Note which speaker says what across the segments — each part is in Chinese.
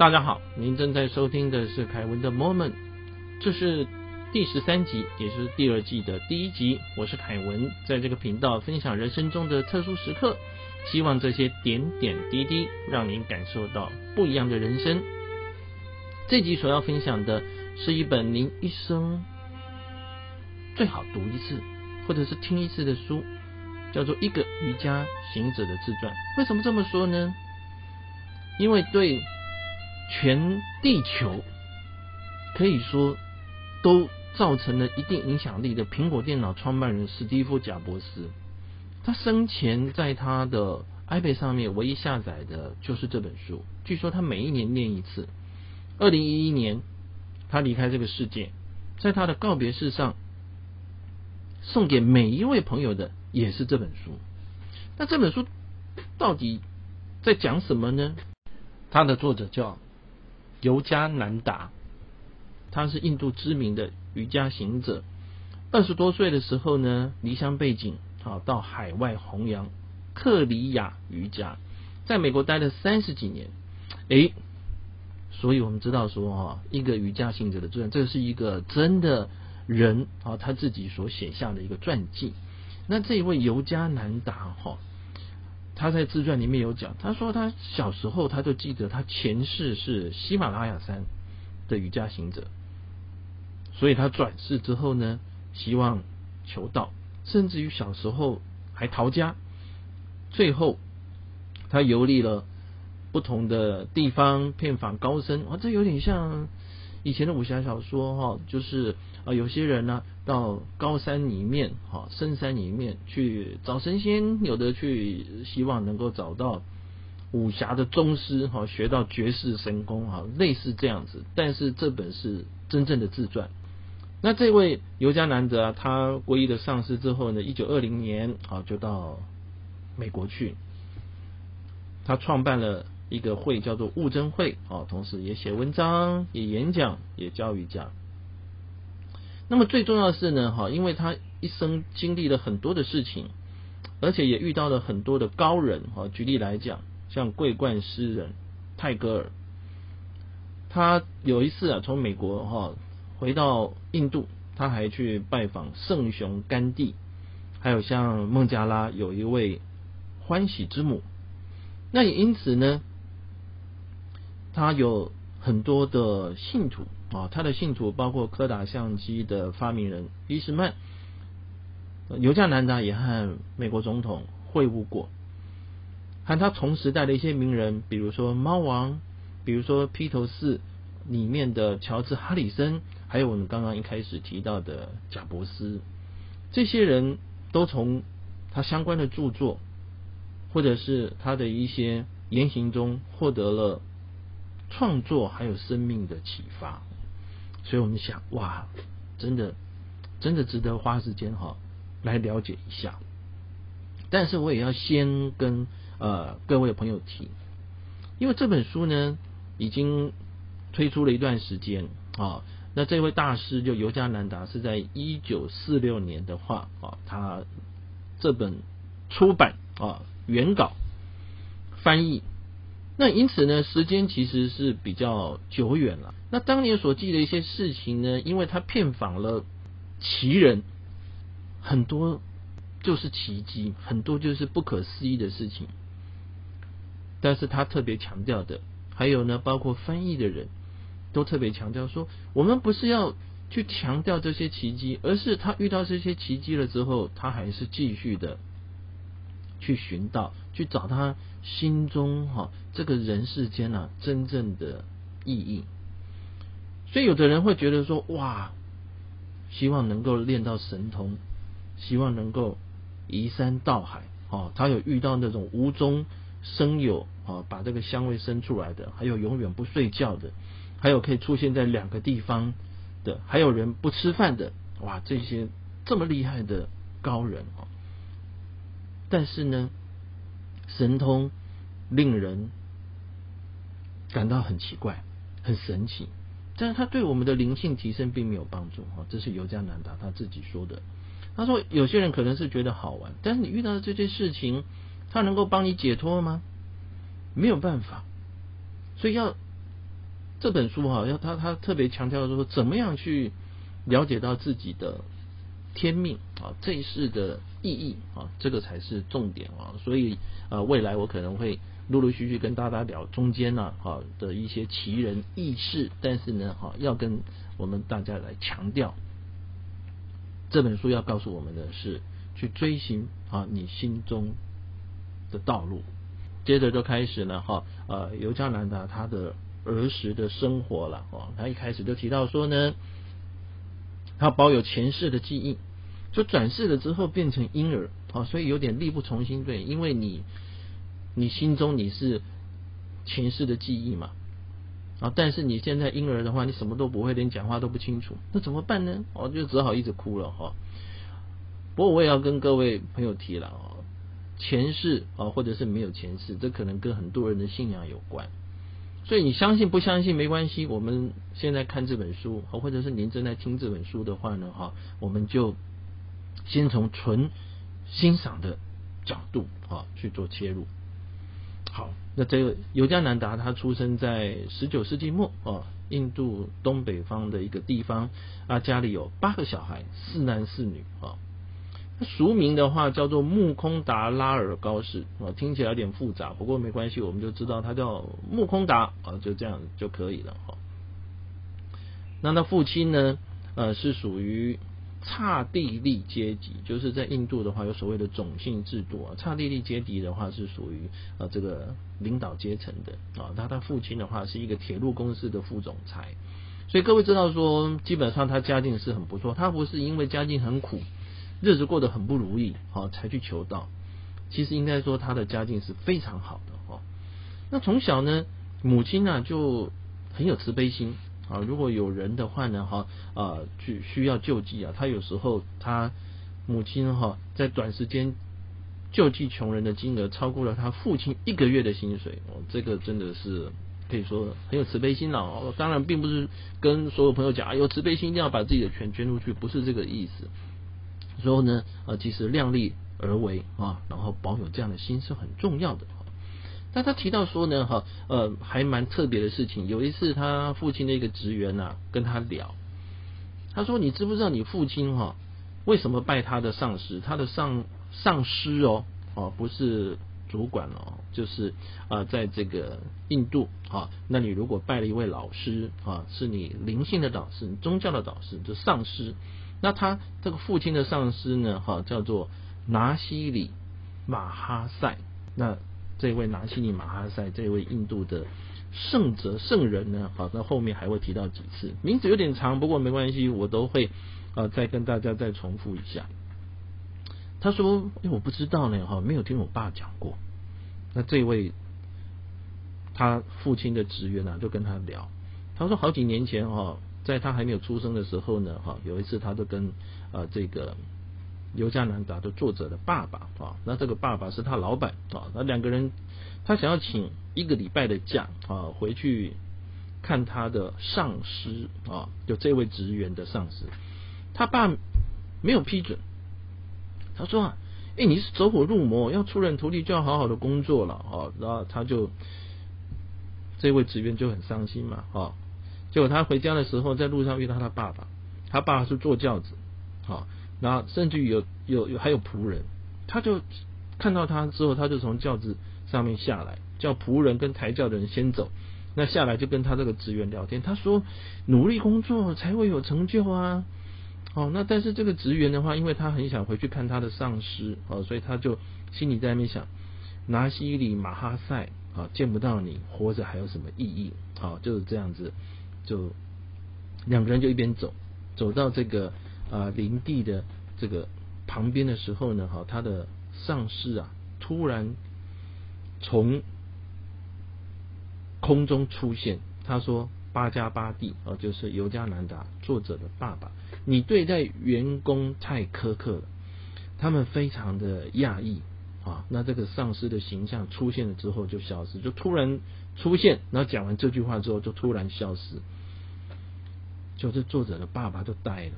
Speaker 1: 大家好，您正在收听的是凯文的 Moment，这是第十三集，也是第二季的第一集。我是凯文，在这个频道分享人生中的特殊时刻，希望这些点点滴滴让您感受到不一样的人生。这集所要分享的是一本您一生最好读一次，或者是听一次的书，叫做《一个瑜伽行者的自传》。为什么这么说呢？因为对全地球可以说都造成了一定影响力的苹果电脑创办人史蒂夫·贾伯斯，他生前在他的 iPad 上面唯一下载的就是这本书。据说他每一年念一次。二零一一年，他离开这个世界，在他的告别式上，送给每一位朋友的也是这本书。那这本书到底在讲什么呢？它的作者叫。尤加南达，他是印度知名的瑜伽行者。二十多岁的时候呢，离乡背井，啊，到海外弘扬克里亚瑜伽，在美国待了三十几年。诶，所以我们知道说，哈，一个瑜伽行者的传，这是一个真的人啊，他自己所写下的一个传记。那这一位尤加南达，哈。他在自传里面有讲，他说他小时候他就记得他前世是喜马拉雅山的瑜伽行者，所以他转世之后呢，希望求道，甚至于小时候还逃家，最后他游历了不同的地方，遍访高僧，啊，这有点像以前的武侠小说哈，就是啊，有些人呢。到高山里面，哈，深山里面去找神仙，有的去希望能够找到武侠的宗师，哈，学到绝世神功，哈，类似这样子。但是这本是真正的自传。那这位尤加南德啊，他皈依的上师之后呢，一九二零年，啊，就到美国去，他创办了一个会，叫做悟真会，啊，同时也写文章，也演讲，也教瑜伽。那么最重要的是呢，哈，因为他一生经历了很多的事情，而且也遇到了很多的高人，哈。举例来讲，像桂冠诗人泰戈尔，他有一次啊，从美国哈回到印度，他还去拜访圣雄甘地，还有像孟加拉有一位欢喜之母，那也因此呢，他有很多的信徒。啊，他的信徒包括柯达相机的发明人伊斯曼，尤加南达也和美国总统会晤过，和他同时代的一些名人，比如说猫王，比如说披头士里面的乔治哈里森，还有我们刚刚一开始提到的贾伯斯，这些人都从他相关的著作，或者是他的一些言行中获得了创作还有生命的启发。所以我们想，哇，真的，真的值得花时间哈来了解一下。但是我也要先跟呃各位朋友提，因为这本书呢已经推出了一段时间啊。那这位大师就尤加南达是在一九四六年的话啊，他这本出版啊原稿翻译。那因此呢，时间其实是比较久远了。那当年所记的一些事情呢，因为他骗访了奇人，很多就是奇迹，很多就是不可思议的事情。但是他特别强调的，还有呢，包括翻译的人都特别强调说，我们不是要去强调这些奇迹，而是他遇到这些奇迹了之后，他还是继续的。去寻道，去找他心中哈这个人世间啊真正的意义。所以有的人会觉得说，哇，希望能够练到神通，希望能够移山倒海，哦，他有遇到那种无中生有，哦，把这个香味生出来的，还有永远不睡觉的，还有可以出现在两个地方的，还有人不吃饭的，哇，这些这么厉害的高人哦。但是呢，神通令人感到很奇怪、很神奇，但是他对我们的灵性提升并没有帮助哈。这是尤加南达他自己说的。他说，有些人可能是觉得好玩，但是你遇到的这些事情，他能够帮你解脱吗？没有办法。所以要这本书哈，要他他特别强调说，怎么样去了解到自己的天命啊，这一世的意义啊，这个才是重点啊。所以呃，未来我可能会陆陆续续跟大家聊中间呢哈的一些奇人异事，但是呢哈，要跟我们大家来强调，这本书要告诉我们的是去追寻啊你心中的道路。接着就开始呢哈呃尤加南达他的儿时的生活了哦，他一开始就提到说呢，他保有前世的记忆，就转世了之后变成婴儿啊，所以有点力不从心对，因为你你心中你是前世的记忆嘛啊，但是你现在婴儿的话，你什么都不会，连讲话都不清楚，那怎么办呢？我就只好一直哭了哈。不过我也要跟各位朋友提了啊。前世啊，或者是没有前世，这可能跟很多人的信仰有关。所以你相信不相信没关系。我们现在看这本书，或者是您正在听这本书的话呢，哈，我们就先从纯欣赏的角度啊去做切入。好，那这个尤加南达他出生在十九世纪末啊，印度东北方的一个地方啊，家里有八个小孩，四男四女啊。俗名的话叫做木空达拉尔高士啊，听起来有点复杂，不过没关系，我们就知道他叫木空达啊，就这样就可以了哈。那他父亲呢，呃，是属于刹帝利阶级，就是在印度的话有所谓的种姓制度啊，刹帝利阶级的话是属于呃这个领导阶层的啊。他他父亲的话是一个铁路公司的副总裁，所以各位知道说，基本上他家境是很不错，他不是因为家境很苦。日子过得很不如意，好才去求道。其实应该说他的家境是非常好的哈。那从小呢，母亲呢就很有慈悲心啊。如果有人的话呢，哈啊去需要救济啊，他有时候他母亲哈在短时间救济穷人的金额超过了他父亲一个月的薪水哦。这个真的是可以说很有慈悲心了哦。当然，并不是跟所有朋友讲啊，有慈悲心一定要把自己的钱捐出去，不是这个意思。所以呢，呃，其实量力而为啊，然后保有这样的心是很重要的。但他提到说呢，哈，呃，还蛮特别的事情。有一次，他父亲的一个职员呐，跟他聊，他说：“你知不知道你父亲哈，为什么拜他的上司？他的上上司哦，哦，不是主管哦，就是啊，在这个印度啊，那你如果拜了一位老师啊，是你灵性的导师，你宗教的导师，就上师。”那他这个父亲的上司呢，哈，叫做拿西里马哈塞。那这位拿西里马哈塞，这位印度的圣者圣人呢，好，那后面还会提到几次，名字有点长，不过没关系，我都会啊再跟大家再重复一下。他说：“哎，我不知道呢，哈，没有听我爸讲过。”那这位他父亲的职员呢，就跟他聊，他说：“好几年前，哈。”在他还没有出生的时候呢，哈，有一次他就跟呃这个尤加南达的作者的爸爸啊，那这个爸爸是他老板啊，那两个人他想要请一个礼拜的假啊，回去看他的上司啊，就这位职员的上司，他爸没有批准，他说啊，哎，你是走火入魔，要出人头地就要好好的工作了啊，然后他就这位职员就很伤心嘛，啊。结果他回家的时候，在路上遇到他爸爸，他爸爸是坐轿子，好，然后甚至于有有有还有仆人，他就看到他之后，他就从轿子上面下来，叫仆人跟抬轿的人先走，那下来就跟他这个职员聊天，他说努力工作才会有成就啊，哦，那但是这个职员的话，因为他很想回去看他的上司，哦，所以他就心里在那边想，拿西里马哈塞啊，见不到你，活着还有什么意义？好，就是这样子。就两个人就一边走，走到这个啊林地的这个旁边的时候呢，哈，他的上司啊突然从空中出现，他说：“八加巴蒂啊，就是尤加南达作者的爸爸，你对待员工太苛刻了，他们非常的讶异啊。那这个上司的形象出现了之后就消失，就突然。”出现，然后讲完这句话之后，就突然消失。就是作者的爸爸就呆了。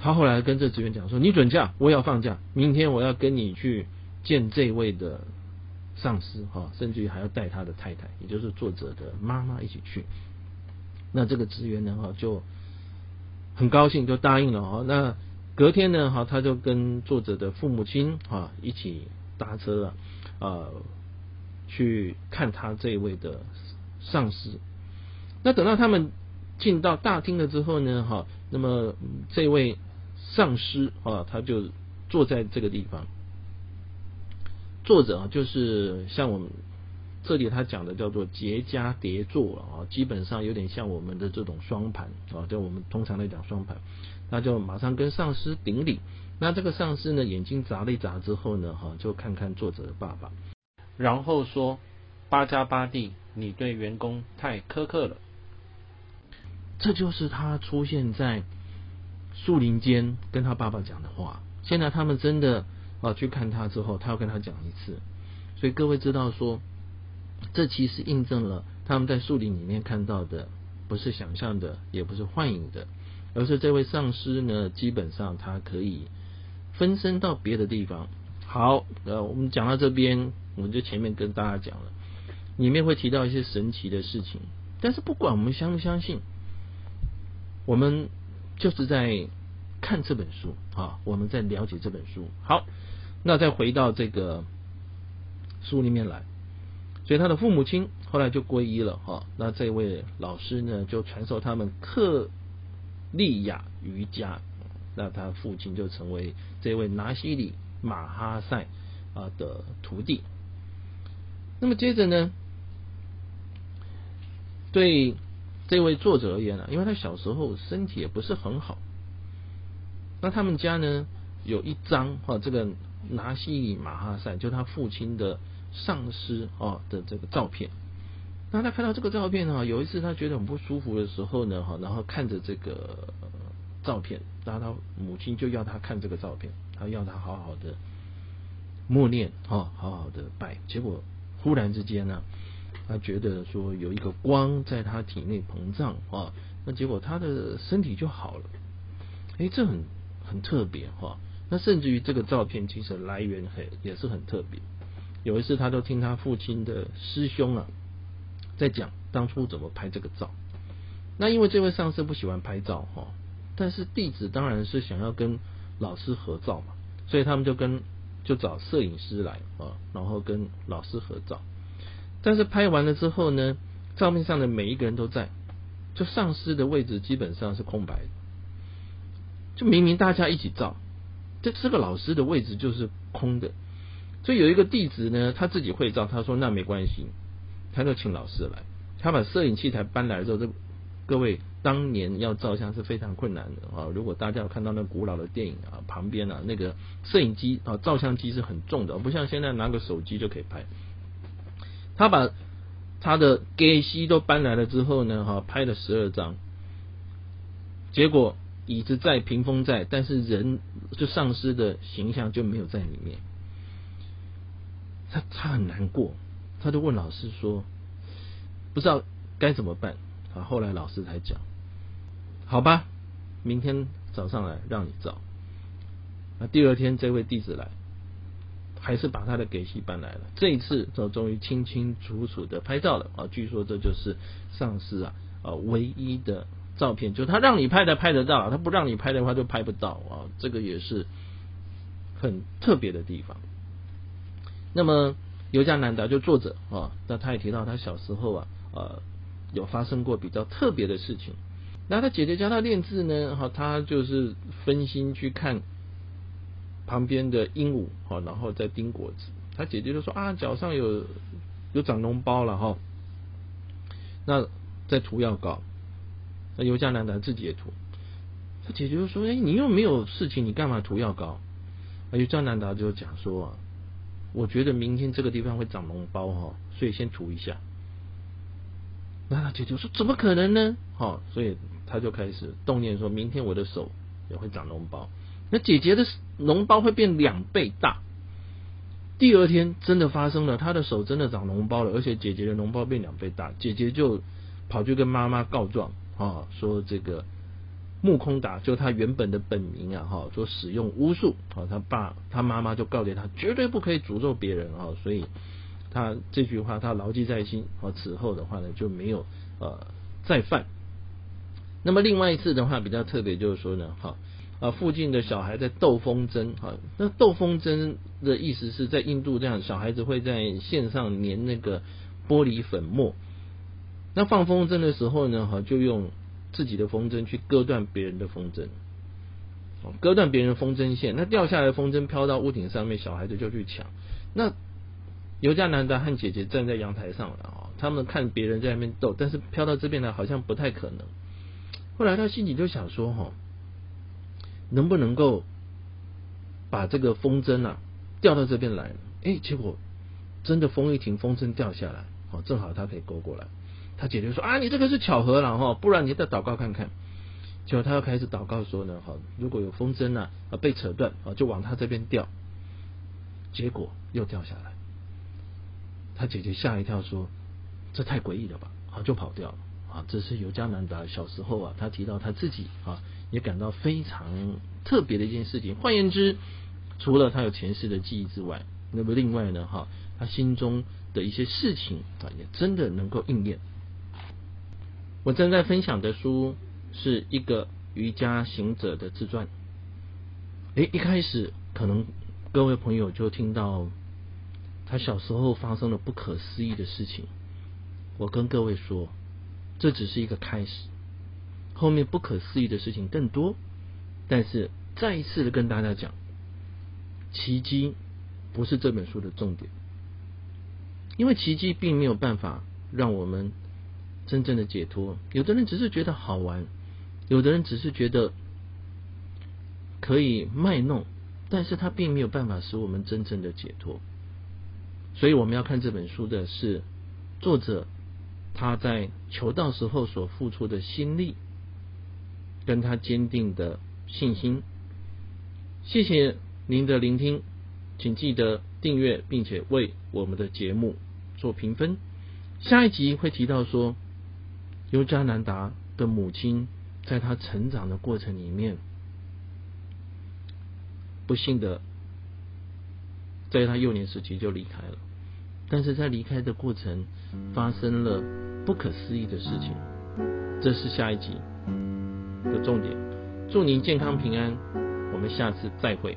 Speaker 1: 他后来跟这职员讲说：“你准假，我也要放假，明天我要跟你去见这位的上司哈，甚至于还要带他的太太，也就是作者的妈妈一起去。那这个职员呢哈就很高兴，就答应了哈。那隔天呢哈，他就跟作者的父母亲哈一起搭车啊，呃，去看他这位的上司。那等到他们进到大厅了之后呢哈，那么这位上司啊，他就坐在这个地方。作者啊，就是像我们这里他讲的叫做结痂叠坐啊，基本上有点像我们的这种双盘啊，就我们通常来讲双盘，那就马上跟上司顶礼。那这个上司呢，眼睛眨了一眨之后呢，哈，就看看作者的爸爸，然后说：“八加八弟，你对员工太苛刻了。”这就是他出现在树林间跟他爸爸讲的话。现在他们真的。啊，去看他之后，他要跟他讲一次，所以各位知道说，这其实印证了他们在树林里面看到的，不是想象的，也不是幻影的，而是这位上师呢，基本上他可以分身到别的地方。好，呃，我们讲到这边，我们就前面跟大家讲了，里面会提到一些神奇的事情，但是不管我们相不相信，我们就是在看这本书啊，我们在了解这本书。好。那再回到这个书里面来，所以他的父母亲后来就皈依了哈。那这位老师呢，就传授他们克利亚瑜伽。那他父亲就成为这位拿西里马哈塞啊的徒弟。那么接着呢，对这位作者而言呢，因为他小时候身体也不是很好，那他们家呢有一张哈这个。拿西马哈塞就他父亲的上司啊的这个照片，那他看到这个照片呢，有一次他觉得很不舒服的时候呢，哈，然后看着这个照片，然后他母亲就要他看这个照片，他要他好好的默念，哈，好好的拜。结果忽然之间呢，他觉得说有一个光在他体内膨胀啊，那结果他的身体就好了。哎，这很很特别哈。那甚至于这个照片其实来源很也是很特别。有一次，他都听他父亲的师兄啊在讲当初怎么拍这个照。那因为这位上司不喜欢拍照哈，但是弟子当然是想要跟老师合照嘛，所以他们就跟就找摄影师来啊，然后跟老师合照。但是拍完了之后呢，照片上的每一个人都在，就上司的位置基本上是空白的，就明明大家一起照。这这个老师的位置就是空的，所以有一个弟子呢，他自己会照，他说那没关系，他就请老师来，他把摄影器材搬来之后，这各位当年要照相是非常困难的啊！如果大家有看到那古老的电影啊，旁边啊那个摄影机啊，照相机是很重的，不像现在拿个手机就可以拍。他把他的给西都搬来了之后呢，哈，拍了十二张，结果。椅子在，屏风在，但是人就丧失的形象就没有在里面。他他很难过，他就问老师说：“不知道该怎么办。”啊，后来老师才讲：“好吧，明天早上来让你照。”那第二天这位弟子来，还是把他的给戏搬来了。这一次就终于清清楚楚的拍照了啊！据说这就是上司啊啊唯一的。照片就他让你拍的拍得到，他不让你拍的话就拍不到啊，这个也是很特别的地方。那么尤加南达就作者啊，那他也提到他小时候啊呃有发生过比较特别的事情。那他姐姐教他练字呢，哈，他就是分心去看旁边的鹦鹉，哈，然后再叮果子。他姐姐就说啊，脚上有有长脓包了哈，那在涂药膏。那尤加南达自己也涂，他姐姐就说：“哎，你又没有事情，你干嘛涂药膏？”啊，尤加南达就讲说：“，我觉得明天这个地方会长脓包哈，所以先涂一下。”那他姐姐说：“怎么可能呢？”哈，所以他就开始动念，说明天我的手也会长脓包。那姐姐的脓包会变两倍大。第二天真的发生了，他的手真的长脓包了，而且姐姐的脓包变两倍大，姐姐就跑去跟妈妈告状。啊，说这个木空达就他原本的本名啊，哈，说使用巫术，啊，他爸他妈妈就告诫他绝对不可以诅咒别人啊，所以他这句话他牢记在心，啊，此后的话呢就没有呃再犯。那么另外一次的话比较特别，就是说呢，哈啊附近的小孩在斗风筝，哈，那斗风筝的意思是在印度这样，小孩子会在线上粘那个玻璃粉末，那放风筝的时候呢，哈就用自己的风筝去割断别人的风筝，哦割断别人风筝线，那掉下来的风筝飘到屋顶上面，小孩子就去抢。那尤加南达和姐姐站在阳台上了啊，他们看别人在那边斗，但是飘到这边来好像不太可能。后来他心里就想说：“哈，能不能够把这个风筝啊掉到这边来？哎，结果真的风一停，风筝掉下来，哦，正好他可以勾过来。他姐姐说：啊，你这个是巧合了哈，不然你再祷告看看。结果他又开始祷告说呢：哈，如果有风筝啊被扯断啊，就往他这边掉。结果又掉下来。他姐姐吓一跳说：这太诡异了吧？好，就跑掉了。”啊，这是尤加南达小时候啊，他提到他自己啊，也感到非常特别的一件事情。换言之，除了他有前世的记忆之外，那么另外呢，哈，他心中的一些事情啊，也真的能够应验。我正在分享的书是一个瑜伽行者的自传。诶，一开始可能各位朋友就听到他小时候发生了不可思议的事情。我跟各位说。这只是一个开始，后面不可思议的事情更多。但是再一次的跟大家讲，奇迹不是这本书的重点，因为奇迹并没有办法让我们真正的解脱。有的人只是觉得好玩，有的人只是觉得可以卖弄，但是他并没有办法使我们真正的解脱。所以我们要看这本书的是作者。他在求道时候所付出的心力，跟他坚定的信心。谢谢您的聆听，请记得订阅，并且为我们的节目做评分。下一集会提到说，尤加南达的母亲在他成长的过程里面，不幸的在他幼年时期就离开了。但是在离开的过程，发生了不可思议的事情。这是下一集的重点。祝您健康平安，我们下次再会。